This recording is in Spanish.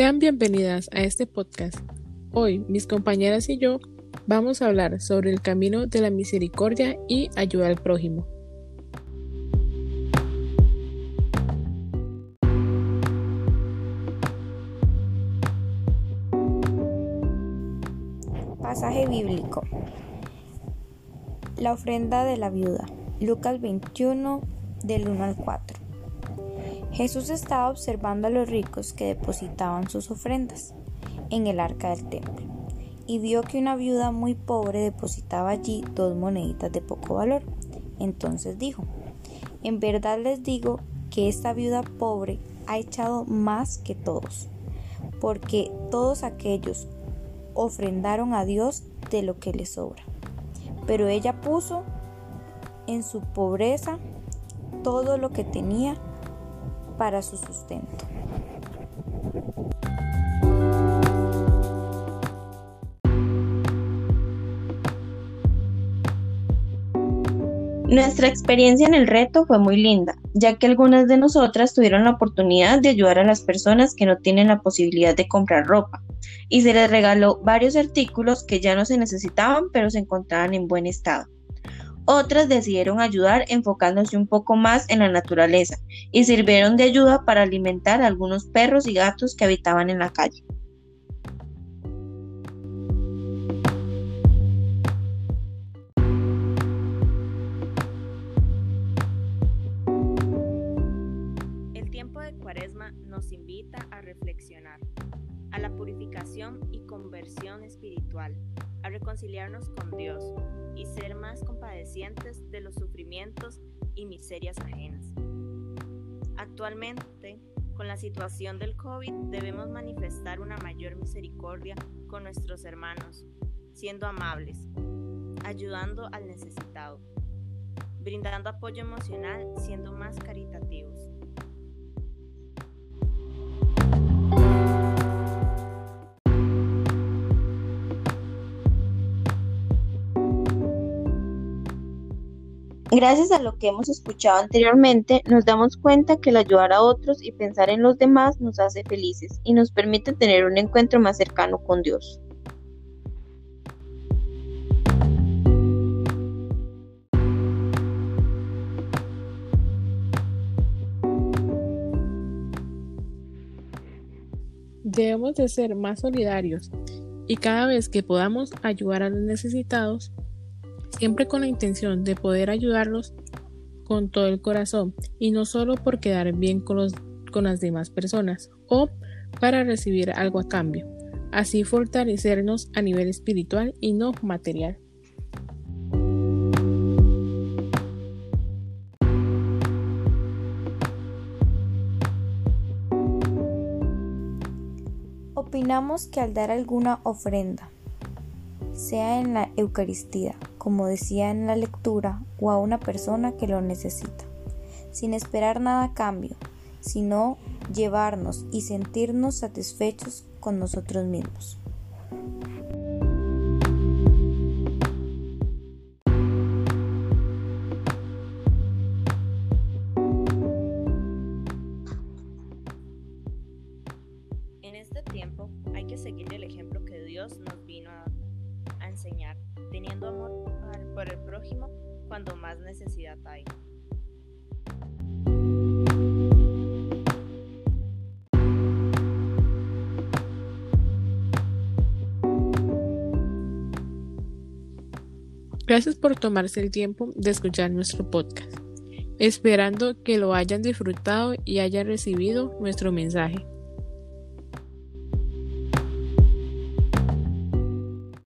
Sean bienvenidas a este podcast. Hoy mis compañeras y yo vamos a hablar sobre el camino de la misericordia y ayuda al prójimo. Pasaje bíblico. La ofrenda de la viuda. Lucas 21 del 1 al 4. Jesús estaba observando a los ricos que depositaban sus ofrendas en el arca del templo y vio que una viuda muy pobre depositaba allí dos moneditas de poco valor. Entonces dijo, en verdad les digo que esta viuda pobre ha echado más que todos, porque todos aquellos ofrendaron a Dios de lo que les sobra. Pero ella puso en su pobreza todo lo que tenía para su sustento. Nuestra experiencia en el reto fue muy linda, ya que algunas de nosotras tuvieron la oportunidad de ayudar a las personas que no tienen la posibilidad de comprar ropa, y se les regaló varios artículos que ya no se necesitaban pero se encontraban en buen estado. Otras decidieron ayudar enfocándose un poco más en la naturaleza y sirvieron de ayuda para alimentar a algunos perros y gatos que habitaban en la calle. El tiempo de Cuaresma nos invita a reflexionar, a la purificación y conversión espiritual, a reconciliarnos con Dios y ser más compadecientes de los sufrimientos y miserias ajenas. Actualmente, con la situación del COVID, debemos manifestar una mayor misericordia con nuestros hermanos, siendo amables, ayudando al necesitado, brindando apoyo emocional, siendo más caritativos. Gracias a lo que hemos escuchado anteriormente, nos damos cuenta que el ayudar a otros y pensar en los demás nos hace felices y nos permite tener un encuentro más cercano con Dios. Debemos de ser más solidarios y cada vez que podamos ayudar a los necesitados, siempre con la intención de poder ayudarlos con todo el corazón y no solo por quedar bien con, los, con las demás personas o para recibir algo a cambio, así fortalecernos a nivel espiritual y no material. Opinamos que al dar alguna ofrenda, sea en la Eucaristía, como decía en la lectura, o a una persona que lo necesita, sin esperar nada a cambio, sino llevarnos y sentirnos satisfechos con nosotros mismos. En este tiempo hay que seguir el ejemplo que Dios nos vino a, a enseñar, teniendo amor por el prójimo cuando más necesidad hay. Gracias por tomarse el tiempo de escuchar nuestro podcast, esperando que lo hayan disfrutado y hayan recibido nuestro mensaje.